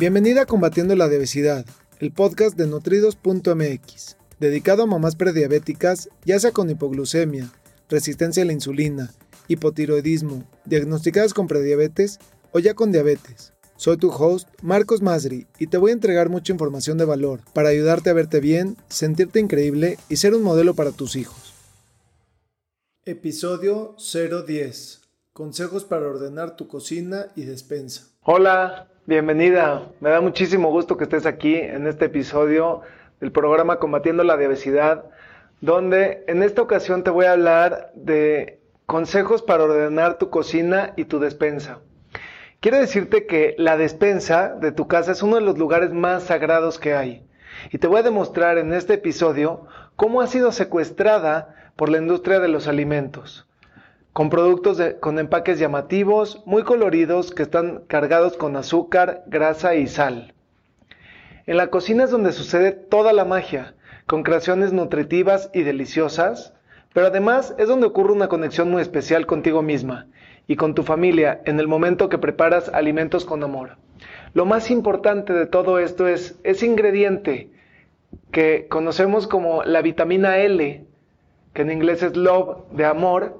Bienvenida a Combatiendo la Obesidad, el podcast de nutridos.mx, dedicado a mamás prediabéticas, ya sea con hipoglucemia, resistencia a la insulina, hipotiroidismo, diagnosticadas con prediabetes o ya con diabetes. Soy tu host, Marcos Masri, y te voy a entregar mucha información de valor para ayudarte a verte bien, sentirte increíble y ser un modelo para tus hijos. Episodio 010. Consejos para ordenar tu cocina y despensa. Hola, Bienvenida, me da muchísimo gusto que estés aquí en este episodio del programa Combatiendo la Obesidad, donde en esta ocasión te voy a hablar de consejos para ordenar tu cocina y tu despensa. Quiero decirte que la despensa de tu casa es uno de los lugares más sagrados que hay. Y te voy a demostrar en este episodio cómo ha sido secuestrada por la industria de los alimentos con productos con empaques llamativos, muy coloridos, que están cargados con azúcar, grasa y sal. En la cocina es donde sucede toda la magia, con creaciones nutritivas y deliciosas, pero además es donde ocurre una conexión muy especial contigo misma y con tu familia en el momento que preparas alimentos con amor. Lo más importante de todo esto es ese ingrediente que conocemos como la vitamina L, que en inglés es love, de amor,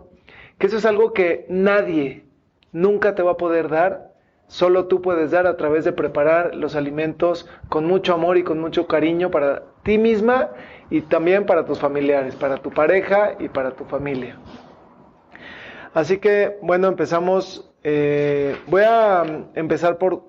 que eso es algo que nadie nunca te va a poder dar, solo tú puedes dar a través de preparar los alimentos con mucho amor y con mucho cariño para ti misma y también para tus familiares, para tu pareja y para tu familia. Así que, bueno, empezamos. Eh, voy a empezar por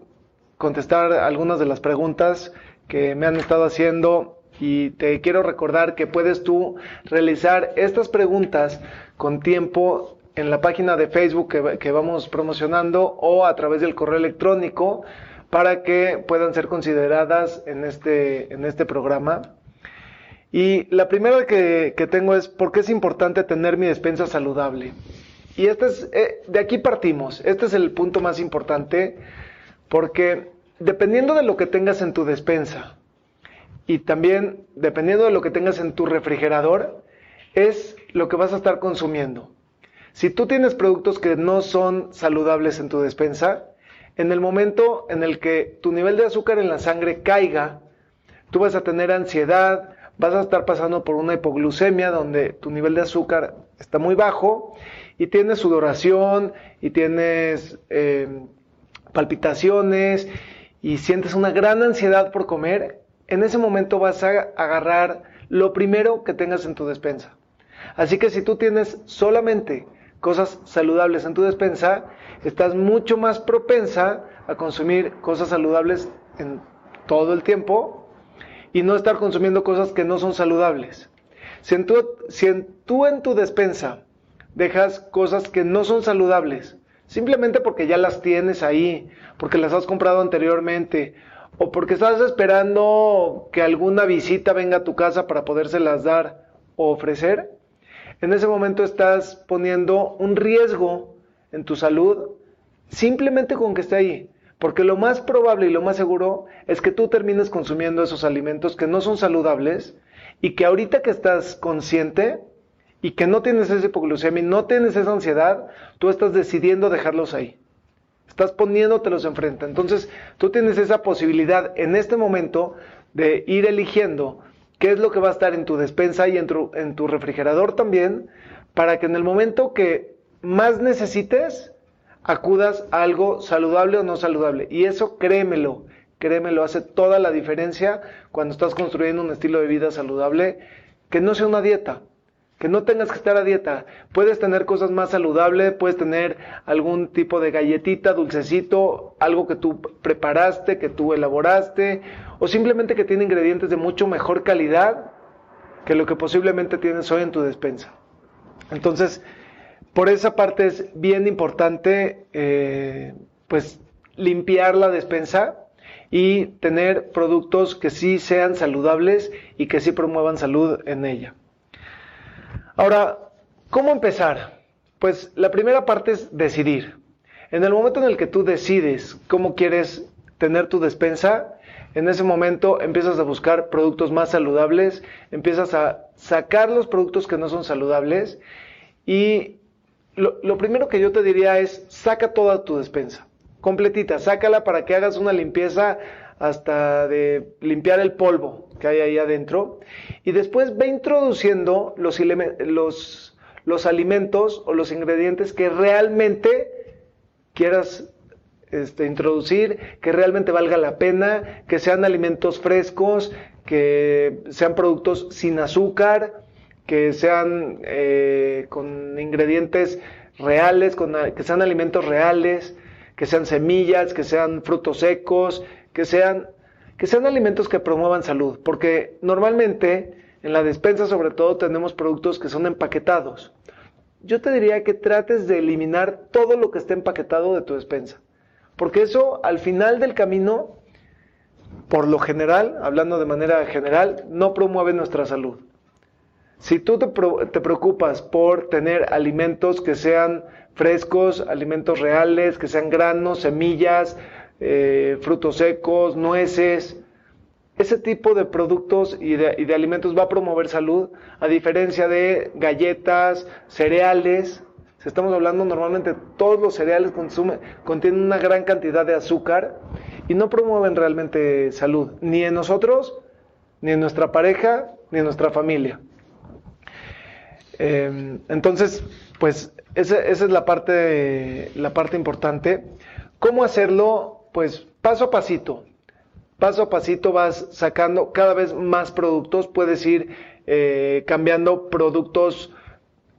contestar algunas de las preguntas que me han estado haciendo y te quiero recordar que puedes tú realizar estas preguntas con tiempo en la página de Facebook que, vamos promocionando o a través del correo electrónico para que puedan ser consideradas en este, en este programa. Y la primera que, tengo es por qué es importante tener mi despensa saludable. Y este es, eh, de aquí partimos. Este es el punto más importante porque dependiendo de lo que tengas en tu despensa y también dependiendo de lo que tengas en tu refrigerador, es lo que vas a estar consumiendo. Si tú tienes productos que no son saludables en tu despensa, en el momento en el que tu nivel de azúcar en la sangre caiga, tú vas a tener ansiedad, vas a estar pasando por una hipoglucemia donde tu nivel de azúcar está muy bajo y tienes sudoración y tienes eh, palpitaciones y sientes una gran ansiedad por comer, en ese momento vas a agarrar lo primero que tengas en tu despensa. Así que si tú tienes solamente cosas saludables en tu despensa, estás mucho más propensa a consumir cosas saludables en todo el tiempo y no estar consumiendo cosas que no son saludables. Si en, tú en tu despensa dejas cosas que no son saludables, simplemente porque ya las tienes ahí, porque las has comprado anteriormente, o porque estás esperando que alguna visita venga a tu casa para podérselas dar o ofrecer, en ese momento estás poniendo un riesgo en tu salud simplemente con que esté ahí. Porque lo más probable y lo más seguro es que tú termines consumiendo esos alimentos que no son saludables y que ahorita que estás consciente y que no tienes esa hipoglucemia y no tienes esa ansiedad, tú estás decidiendo dejarlos ahí. Estás poniéndotelos enfrente. Entonces, tú tienes esa posibilidad en este momento de ir eligiendo qué es lo que va a estar en tu despensa y en tu, en tu refrigerador también, para que en el momento que más necesites, acudas a algo saludable o no saludable. Y eso créemelo, créemelo, hace toda la diferencia cuando estás construyendo un estilo de vida saludable, que no sea una dieta, que no tengas que estar a dieta. Puedes tener cosas más saludables, puedes tener algún tipo de galletita, dulcecito, algo que tú preparaste, que tú elaboraste, o simplemente que tiene ingredientes de mucho mejor calidad que lo que posiblemente tienes hoy en tu despensa. Entonces, por esa parte es bien importante, eh, pues, limpiar la despensa y tener productos que sí sean saludables y que sí promuevan salud en ella. Ahora, ¿cómo empezar? Pues la primera parte es decidir. En el momento en el que tú decides cómo quieres tener tu despensa, en ese momento empiezas a buscar productos más saludables, empiezas a sacar los productos que no son saludables y lo, primero que yo te diría es saca toda tu despensa. completita, sácala para que hagas una limpieza hasta de limpiar el polvo que hay ahí adentro. Y después ve introduciendo los, los, los alimentos o los ingredientes que realmente quieras este, introducir, que realmente valga la pena, que sean alimentos frescos, que sean productos sin azúcar, que sean eh, con ingredientes reales, que sean alimentos reales, que sean semillas, que sean frutos secos, que sean, que sean alimentos que promuevan salud, porque normalmente en la despensa sobre todo tenemos productos que son empaquetados. Yo te diría que trates de eliminar todo lo que esté empaquetado de tu despensa, porque eso al final del camino, por lo general, hablando de manera general, no promueve nuestra salud. Si tú te, te preocupas por tener alimentos que sean frescos, alimentos reales, que sean granos, semillas, eh, frutos secos, nueces. Ese tipo de productos y de, alimentos va a promover salud, a diferencia de galletas, cereales. Si estamos hablando normalmente, todos los cereales contienen una gran cantidad de azúcar y no promueven realmente salud, ni en nosotros, ni en nuestra pareja, ni en nuestra familia. Em, entonces, pues esa, esa, es la parte, la parte importante. ¿Cómo hacerlo? pues paso a pasito, paso a pasito vas sacando cada vez más productos, puedes ir eh, cambiando productos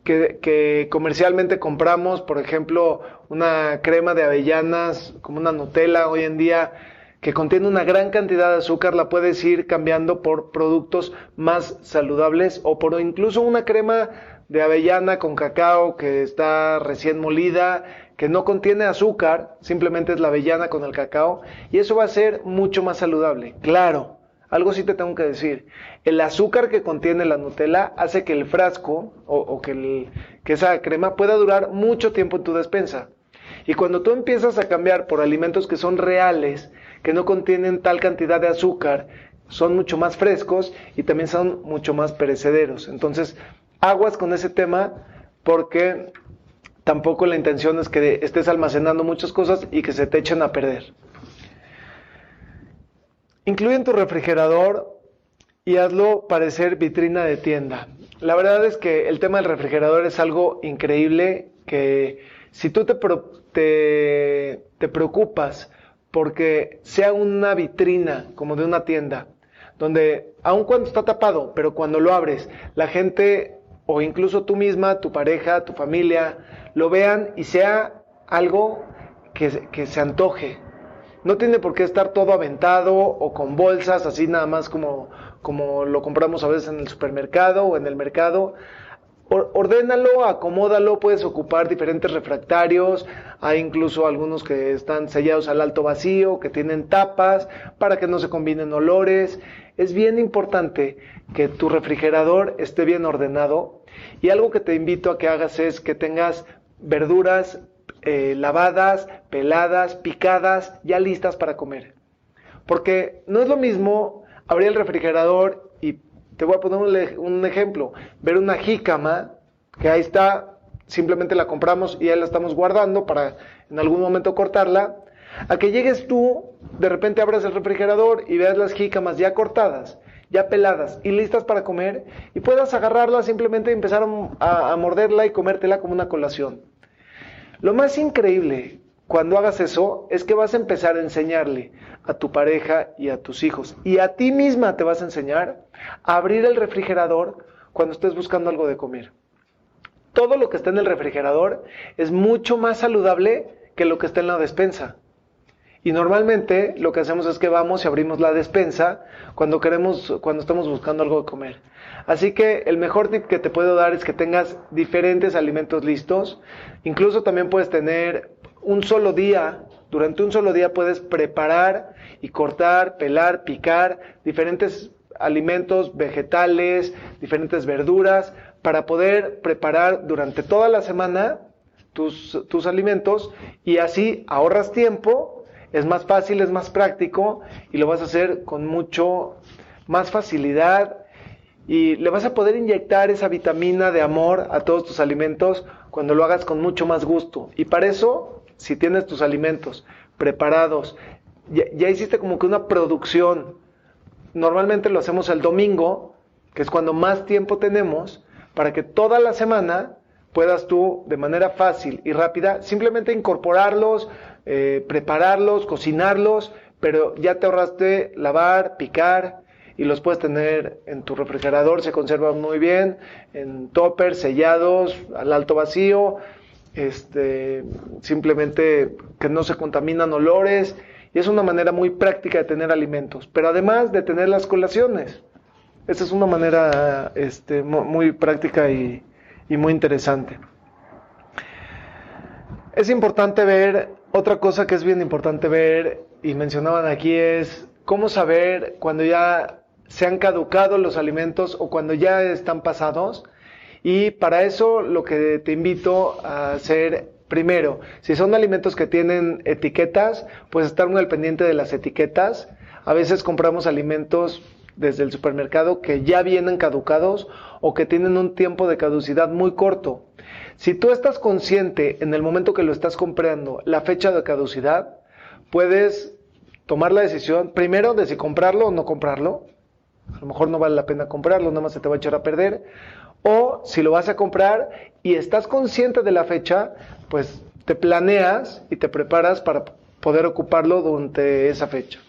que, comercialmente compramos, por ejemplo, una crema de avellanas como una Nutella hoy en día que contiene una gran cantidad de azúcar, la puedes ir cambiando por productos más saludables o por incluso una crema de avellana con cacao que está recién molida que no contiene azúcar, simplemente es la avellana con el cacao, y eso va a ser mucho más saludable. Claro, algo sí te tengo que decir. El azúcar que contiene la Nutella hace que el frasco o, que, que esa crema pueda durar mucho tiempo en tu despensa. Y cuando tú empiezas a cambiar por alimentos que son reales, que no contienen tal cantidad de azúcar, son mucho más frescos y también son mucho más perecederos. Entonces, aguas con ese tema porque tampoco la intención es que estés almacenando muchas cosas y que se te echen a perder. Incluye en tu refrigerador y hazlo parecer vitrina de tienda. La verdad es que el tema del refrigerador es algo increíble que si tú te, te, te preocupas porque sea una vitrina como de una tienda, donde aun cuando está tapado, pero cuando lo abres, la gente o incluso tú misma, tu pareja, tu familia, lo vean y sea algo que, que se antoje. No tiene por qué estar todo aventado o con bolsas, así nada más como, como lo compramos a veces en el supermercado o en el mercado. Ordénalo, acomódalo, puedes ocupar diferentes refractarios, hay incluso algunos que están sellados al alto vacío, que tienen tapas para que no se combinen olores. Es bien importante que tu refrigerador esté bien ordenado y algo que te invito a que hagas es que tengas verduras eh, lavadas, peladas, picadas, ya listas para comer. Porque no es lo mismo abrir el refrigerador y te voy a poner un, ejemplo, ver una jícama que ahí está, simplemente la compramos y ya la estamos guardando para en algún momento cortarla, a que llegues tú, de repente abras el refrigerador y veas las jícamas ya cortadas, ya peladas y listas para comer y puedas agarrarla simplemente y empezar a morderla y comértela como una colación. Lo más increíble cuando hagas eso es que vas a empezar a enseñarle a tu pareja y a tus hijos y a ti misma te vas a enseñar a abrir el refrigerador cuando estés buscando algo de comer. Todo lo que está en el refrigerador es mucho más saludable que lo que está en la despensa. Y normalmente lo que hacemos es que vamos y abrimos la despensa cuando queremos, cuando estamos buscando algo de comer. Así que el mejor tip que te puedo dar es que tengas diferentes alimentos listos. Incluso también puedes tener un solo día, durante un solo día puedes preparar y cortar, pelar, picar diferentes alimentos, vegetales, diferentes verduras, para poder preparar durante toda la semana tus, tus alimentos y así ahorras tiempo, es más fácil, es más práctico y lo vas a hacer con mucho más facilidad y le vas a poder inyectar esa vitamina de amor a todos tus alimentos cuando lo hagas con mucho más gusto. Y para eso, si tienes tus alimentos preparados. Ya, hiciste como que una producción. Normalmente lo hacemos el domingo, que es cuando más tiempo tenemos, para que toda la semana puedas tú de manera fácil y rápida simplemente incorporarlos, eh, prepararlos, cocinarlos, pero ya te ahorraste lavar, picar y los puedes tener en tu refrigerador, se conservan muy bien, en toppers sellados, al alto vacío, este, simplemente que no se contaminan olores y es una manera muy práctica de tener alimentos, pero además de tener las colaciones. Esa es una manera este, muy práctica y, y muy interesante. Es importante ver, otra cosa que es bien importante ver, y mencionaban aquí, es cómo saber cuando ya se han caducado los alimentos o cuando ya están pasados. Y para eso lo que te invito a hacer primero, si son alimentos que tienen etiquetas, pues estar muy al pendiente de las etiquetas. A veces compramos alimentos desde el supermercado que ya vienen caducados o que tienen un tiempo de caducidad muy corto. Si tú estás consciente en el momento que lo estás comprando la fecha de caducidad, puedes tomar la decisión primero de si comprarlo o no comprarlo. A lo mejor no vale la pena comprarlo, nada más se te va a echar a perder. O si lo vas a comprar y estás consciente de la fecha, pues te planeas y te preparas para poder ocuparlo durante esa fecha.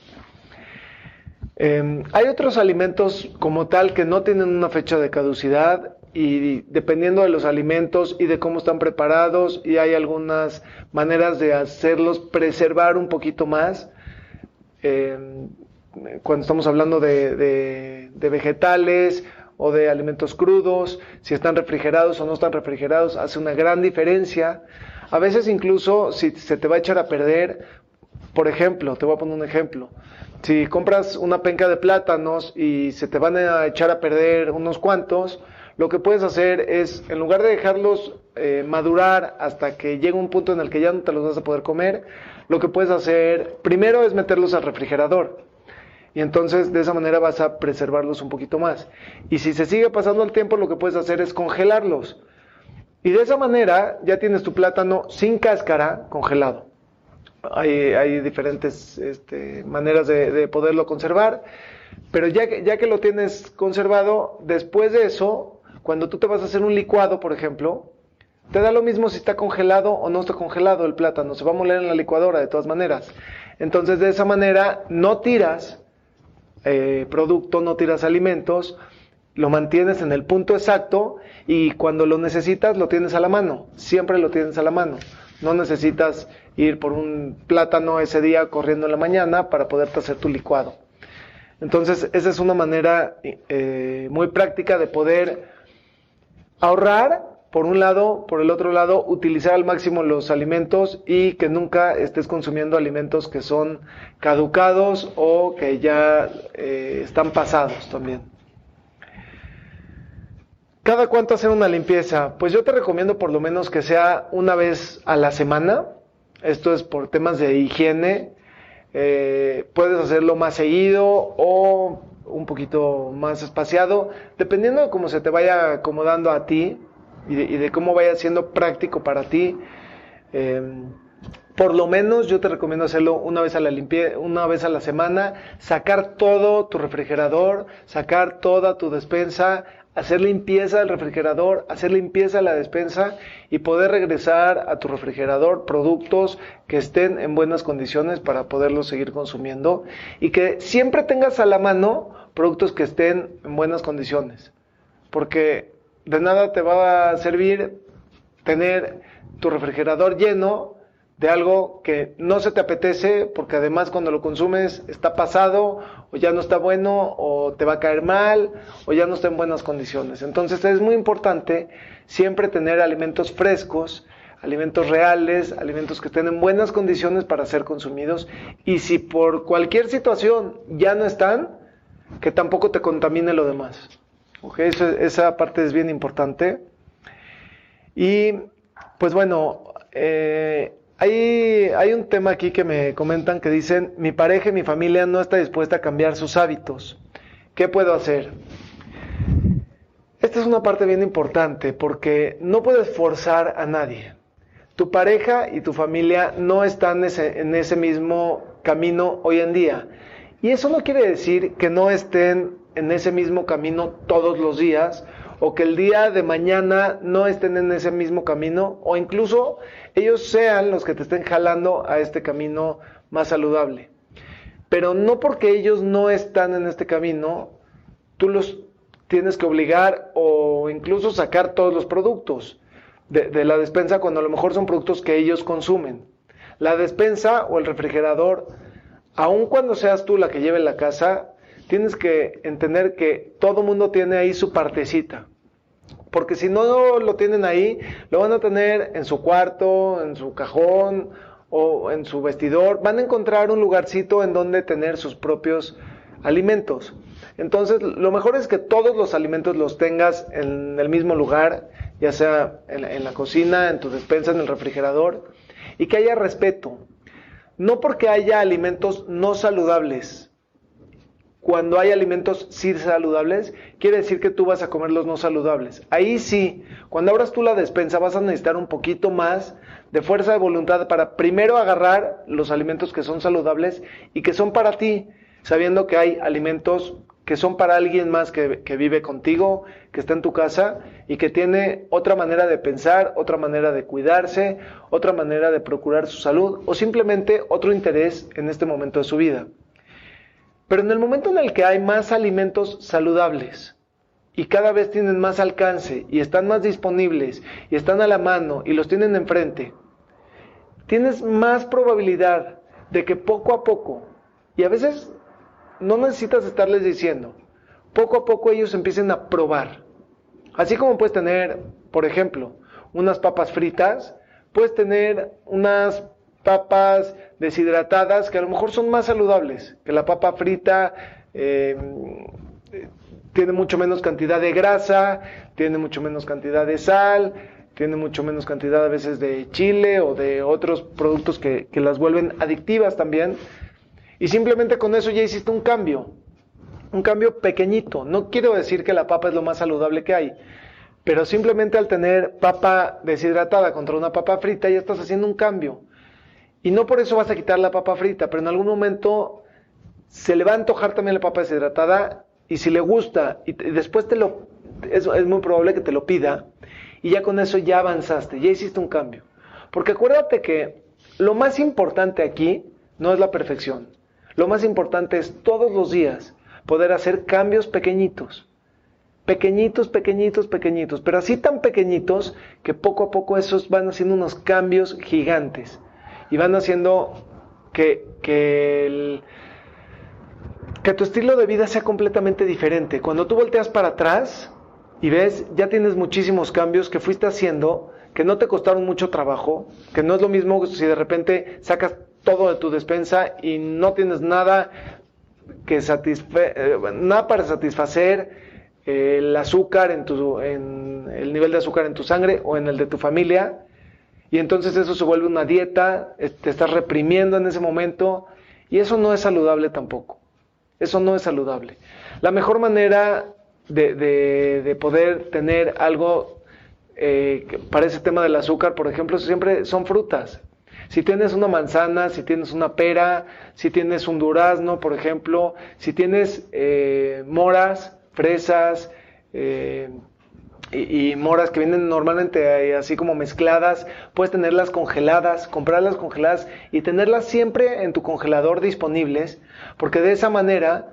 Em, hay otros alimentos como tal que no tienen una fecha de caducidad y dependiendo de los alimentos y de cómo están preparados y hay algunas maneras de hacerlos preservar un poquito más. Em, cuando estamos hablando de, de vegetales o de alimentos crudos, si están refrigerados o no están refrigerados, hace una gran diferencia. A veces incluso si se te va a echar a perder, por ejemplo, te voy a poner un ejemplo, si compras una penca de plátanos y se te van a echar a perder unos cuantos, lo que puedes hacer es, en lugar de dejarlos eh, madurar hasta que llegue un punto en el que ya no te los vas a poder comer, lo que puedes hacer primero es meterlos al refrigerador. Y entonces de esa manera vas a preservarlos un poquito más. Y si se sigue pasando el tiempo, lo que puedes hacer es congelarlos. Y de esa manera ya tienes tu plátano sin cáscara congelado hay, diferentes este, maneras de, poderlo conservar, pero ya que, ya que lo tienes conservado, después de eso, cuando tú te vas a hacer un licuado, por ejemplo, te da lo mismo si está congelado o no está congelado el plátano, se va a moler en la licuadora de todas maneras. Entonces, de esa manera, no tiras eh, producto, no tiras alimentos, lo mantienes en el punto exacto y cuando lo necesitas lo tienes a la mano, siempre lo tienes a la mano. No necesitas ir por un plátano ese día corriendo en la mañana para poderte hacer tu licuado. Entonces, esa es una manera eh, muy práctica de poder ahorrar, por un lado, por el otro lado, utilizar al máximo los alimentos y que nunca estés consumiendo alimentos que son caducados o que ya eh, están pasados también. ¿Cada cuánto hacer una limpieza? Pues yo te recomiendo por lo menos que sea una vez a la semana. Esto es por temas de higiene. Eh, puedes hacerlo más seguido o un poquito más espaciado, dependiendo de cómo se te vaya acomodando a ti y de, cómo vaya siendo práctico para ti. Em, por lo menos yo te recomiendo hacerlo una vez a la una vez a la semana, sacar todo tu refrigerador, sacar toda tu despensa, hacer limpieza del refrigerador, hacer limpieza de la despensa y poder regresar a tu refrigerador productos que estén en buenas condiciones para poderlos seguir consumiendo y que siempre tengas a la mano productos que estén en buenas condiciones. Porque de nada te va a servir tener tu refrigerador lleno de algo que no se te apetece porque además cuando lo consumes está pasado o ya no está bueno o te va a caer mal o ya no está en buenas condiciones. Entonces es muy importante siempre tener alimentos frescos, alimentos reales, alimentos que estén en buenas condiciones para ser consumidos y si por cualquier situación ya no están, que tampoco te contamine lo demás. ¿Okay? esa parte es bien importante. Y pues bueno, eh, hay, un tema aquí que me comentan que dicen, mi pareja y mi familia no está dispuesta a cambiar sus hábitos. ¿Qué puedo hacer? Esta es una parte bien importante porque no puedes forzar a nadie. tu pareja y tu familia no están en ese mismo camino hoy en día. Y eso no quiere decir que no estén en ese mismo camino todos los días o que el día de mañana no estén en ese mismo camino o incluso ellos sean los que te estén jalando a este camino más saludable. Pero no porque ellos no están en este camino, tú los tienes que obligar o incluso sacar todos los productos de, la despensa cuando a lo mejor son productos que ellos consumen. La despensa o el refrigerador, aun cuando seas tú la que lleve la casa, tienes que entender que todo mundo tiene ahí su partecita. Porque si no lo tienen ahí, lo van a tener en su cuarto, en su cajón o en su vestidor. Van a encontrar un lugarcito en donde tener sus propios alimentos. Entonces, lo mejor es que todos los alimentos los tengas en el mismo lugar, ya sea en la, cocina, en tu despensa, en el refrigerador, y que haya respeto. No porque haya alimentos no saludables. Cuando hay alimentos sí saludables, quiere decir que tú vas a comer los no saludables. Ahí sí, cuando abras tú la despensa vas a necesitar un poquito más de fuerza de voluntad para primero agarrar los alimentos que son saludables y que son para ti, sabiendo que hay alimentos que son para alguien más que, vive contigo, que está en tu casa y que tiene otra manera de pensar, otra manera de cuidarse, otra manera de procurar su salud o simplemente otro interés en este momento de su vida. Pero en el momento en el que hay más alimentos saludables y cada vez tienen más alcance y están más disponibles y están a la mano y los tienen enfrente, tienes más probabilidad de que poco a poco, y a veces no necesitas estarles diciendo. Poco a poco ellos empiecen a probar. Así como puedes tener, por ejemplo, unas papas fritas, puedes tener unas papas deshidratadas que a lo mejor son más saludables, que la papa frita eh, tiene mucho menos cantidad de grasa, tiene mucho menos cantidad de sal, tiene mucho menos cantidad a veces de chile o de otros productos que, que las vuelven adictivas también. Y simplemente con eso ya hiciste un cambio, un cambio pequeñito. No quiero decir que la papa es lo más saludable que hay, pero simplemente al tener papa deshidratada contra una papa frita ya estás haciendo un cambio. Y no por eso vas a quitar la papa frita, pero en algún momento se le va a antojar también la papa deshidratada y si le gusta y, después te lo es, es muy probable que te lo pida y ya con eso ya avanzaste, ya hiciste un cambio. Porque acuérdate que lo más importante aquí no es la perfección. Lo más importante es todos los días poder hacer cambios pequeñitos. Pequeñitos, pequeñitos, pequeñitos. Pero así tan pequeñitos que poco a poco esos van haciendo unos cambios gigantes. Y van haciendo que, que, que tu estilo de vida sea completamente diferente. Cuando tú volteas para atrás y ves, ya tienes muchísimos cambios que fuiste haciendo, que no te costaron mucho trabajo, que no es lo mismo si de repente sacas todo de tu despensa y no tienes nada que satisfe eh, nada para satisfacer eh, el azúcar en tu en el nivel de azúcar en tu sangre o en el de tu familia y entonces eso se vuelve una dieta te estás reprimiendo en ese momento y eso no es saludable tampoco. Eso no es saludable. La mejor manera de, de, poder tener algo eh, para ese tema del azúcar por ejemplo siempre son frutas. Si tienes una manzana, si tienes una pera, si tienes un durazno, por ejemplo, si tienes eh, moras, fresas eh, y, moras que vienen normalmente así como mezcladas, puedes tenerlas congeladas, comprarlas congeladas y tenerlas siempre en tu congelador disponibles, porque de esa manera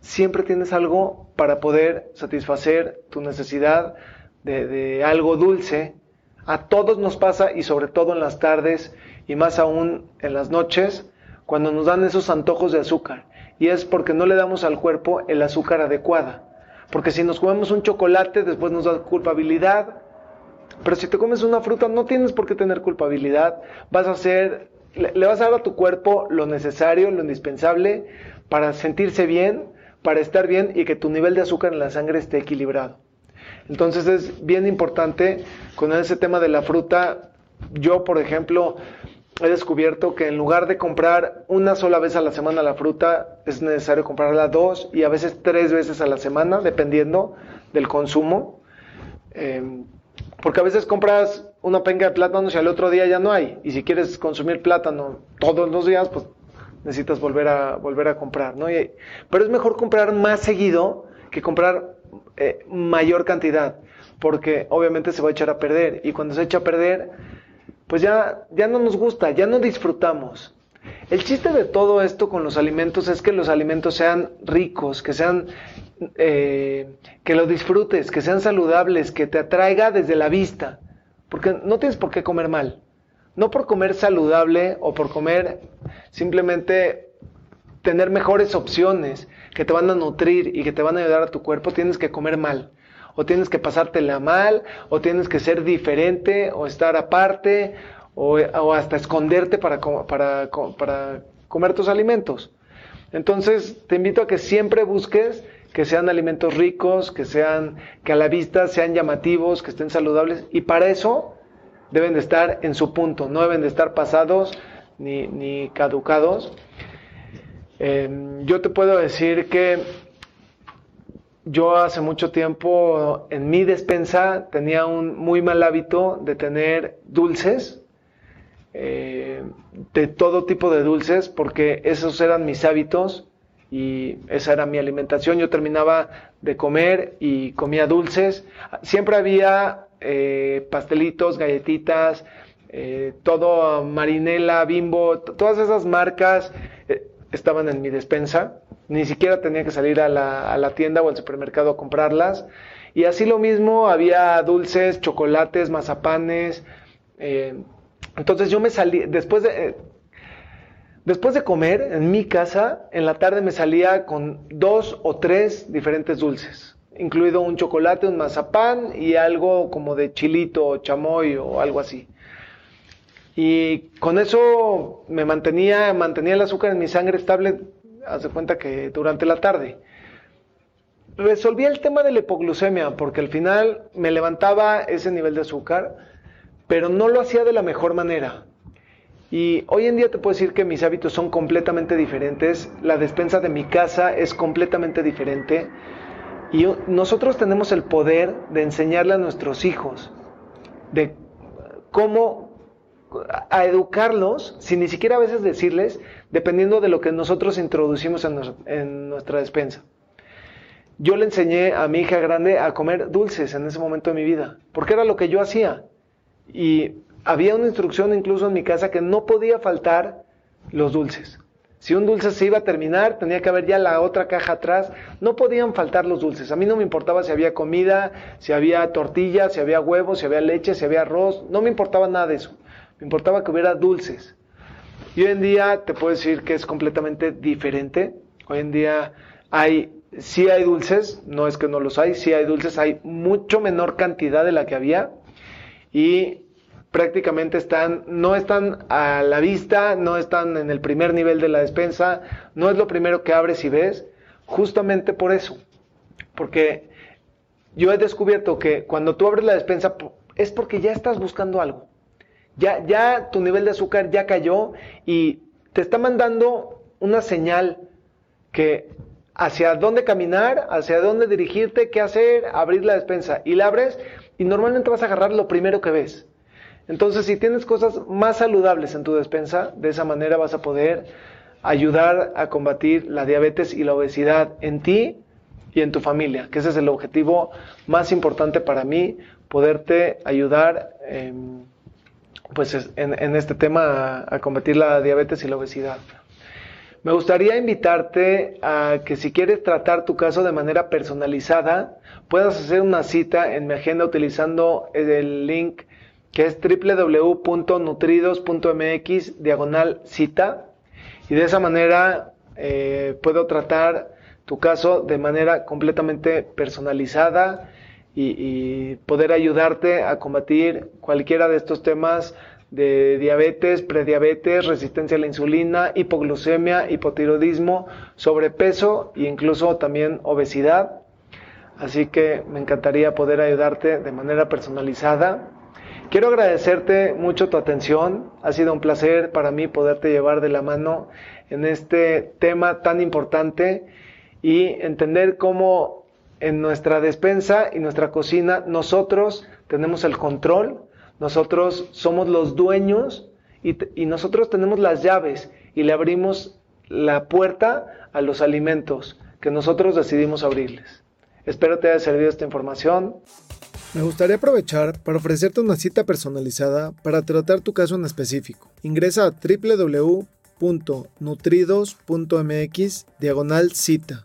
siempre tienes algo para poder satisfacer tu necesidad de algo dulce. A todos nos pasa y sobre todo en las tardes y más aún en las noches cuando nos dan esos antojos de azúcar. Y es porque no le damos al cuerpo el azúcar adecuada. Porque si nos comemos un chocolate, después nos da culpabilidad. Pero si te comes una fruta, no tienes por qué tener culpabilidad. Vas a hacer, le, vas a dar a tu cuerpo lo necesario, lo indispensable para sentirse bien, para estar bien y que tu nivel de azúcar en la sangre esté equilibrado. Entonces es bien importante con ese tema de la fruta. Yo, por ejemplo, he descubierto que en lugar de comprar una sola vez a la semana la fruta, es necesario comprarla dos y a veces tres veces a la semana, dependiendo del consumo. Em, porque a veces compras una penca de plátanos y al otro día ya no hay. Y si quieres consumir plátano todos los días, pues necesitas volver a, volver a comprar, ¿no? pero es mejor comprar más seguido que comprar eh, mayor cantidad, porque obviamente se va a echar a perder. Y cuando se echa a perder, pues ya, ya no nos gusta, ya no disfrutamos. El chiste de todo esto con los alimentos es que los alimentos sean ricos, que sean, eh, que lo disfrutes, que sean saludables, que te atraiga desde la vista, porque no tienes por qué comer mal. No por comer saludable o por comer simplemente tener mejores opciones que te van a nutrir y que te van a ayudar a tu cuerpo, tienes que comer mal. O tienes que pasártela mal, o tienes que ser diferente, o estar aparte, o, hasta esconderte para, comer tus alimentos. Entonces, te invito a que siempre busques que sean alimentos ricos, que sean, que a la vista sean llamativos, que estén saludables, y para eso deben de estar en su punto, no deben de estar pasados ni, caducados. Em, yo te puedo decir que yo hace mucho tiempo en mi despensa tenía un muy mal hábito de tener dulces eh, de todo tipo de dulces, porque esos eran mis hábitos y esa era mi alimentación. Yo terminaba de comer y comía dulces. Siempre había eh, pastelitos, galletitas, eh, todo marinela, bimbo, todas esas marcas estaban en mi despensa. Ni siquiera tenía que salir a la, tienda o al supermercado a comprarlas. Y así lo mismo, había dulces, chocolates, mazapanes, entonces yo me salí, después de, eh, después de comer en mi casa, en la tarde me salía con dos o tres diferentes dulces, incluido un chocolate, un mazapán y algo como de chilito o chamoy o algo así. Y con eso me mantenía, mantenía el azúcar en mi sangre estable, hace cuenta que durante la tarde. Resolví el tema de la hipoglucemia porque al final me levantaba ese nivel de azúcar pero no lo hacía de la mejor manera. Y hoy en día te puedo decir que mis hábitos son completamente diferentes, la despensa de mi casa es completamente diferente y nosotros tenemos el poder de enseñarle a nuestros hijos de cómo a educarlos sin ni siquiera a veces decirles, dependiendo de lo que nosotros introducimos en, nuestra despensa. Yo le enseñé a mi hija grande a comer dulces en ese momento de mi vida, porque era lo que yo hacía. Y había una instrucción incluso en mi casa que no podía faltar los dulces. Si un dulce se iba a terminar, tenía que haber ya la otra caja atrás. No podían faltar los dulces. A mí no me importaba si había comida, si había tortillas, si había huevos, si había leche, si había arroz. No me importaba nada de eso. Me importaba que hubiera dulces. Y hoy en día te puedo decir que es completamente diferente. Hoy en día hay, sí hay dulces, no es que no los hay, sí hay dulces, hay mucho menor cantidad de la que había y prácticamente están, no están a la vista, no están en el primer nivel de la despensa, no es lo primero que abres y ves, justamente por eso. Porque yo he descubierto que cuando tú abres la despensa es porque ya estás buscando algo. Ya, ya tu nivel de azúcar ya cayó y te está mandando una señal que hacia dónde caminar, hacia dónde dirigirte, qué hacer, abrir la despensa. Y la abres y normalmente vas a agarrar lo primero que ves. Entonces, si tienes cosas más saludables en tu despensa, de esa manera vas a poder ayudar a combatir la diabetes y la obesidad en ti y en tu familia, que ese es el objetivo más importante para mí, poderte ayudar pues en, este tema a combatir la diabetes y la obesidad. Me gustaría invitarte a que si quieres tratar tu caso de manera personalizada, puedas hacer una cita en mi agenda utilizando el link que es www.nutridos.mx diagonal cita y de esa manera eh, puedo tratar tu caso de manera completamente personalizada y, poder ayudarte a combatir cualquiera de estos temas de diabetes, prediabetes, resistencia a la insulina, hipoglucemia, hipotiroidismo, sobrepeso e incluso también obesidad. Así que me encantaría poder ayudarte de manera personalizada. Quiero agradecerte mucho tu atención. Ha sido un placer para mí poderte llevar de la mano en este tema tan importante y entender cómo en nuestra despensa y nuestra cocina nosotros tenemos el control Nosotros somos los dueños y, y nosotros tenemos las llaves y le abrimos la puerta a los alimentos que nosotros decidimos abrirles. Espero te haya servido esta información. Me gustaría aprovechar para ofrecerte una cita personalizada para tratar tu caso en específico. Ingresa a www.nutridos.mx diagonal cita.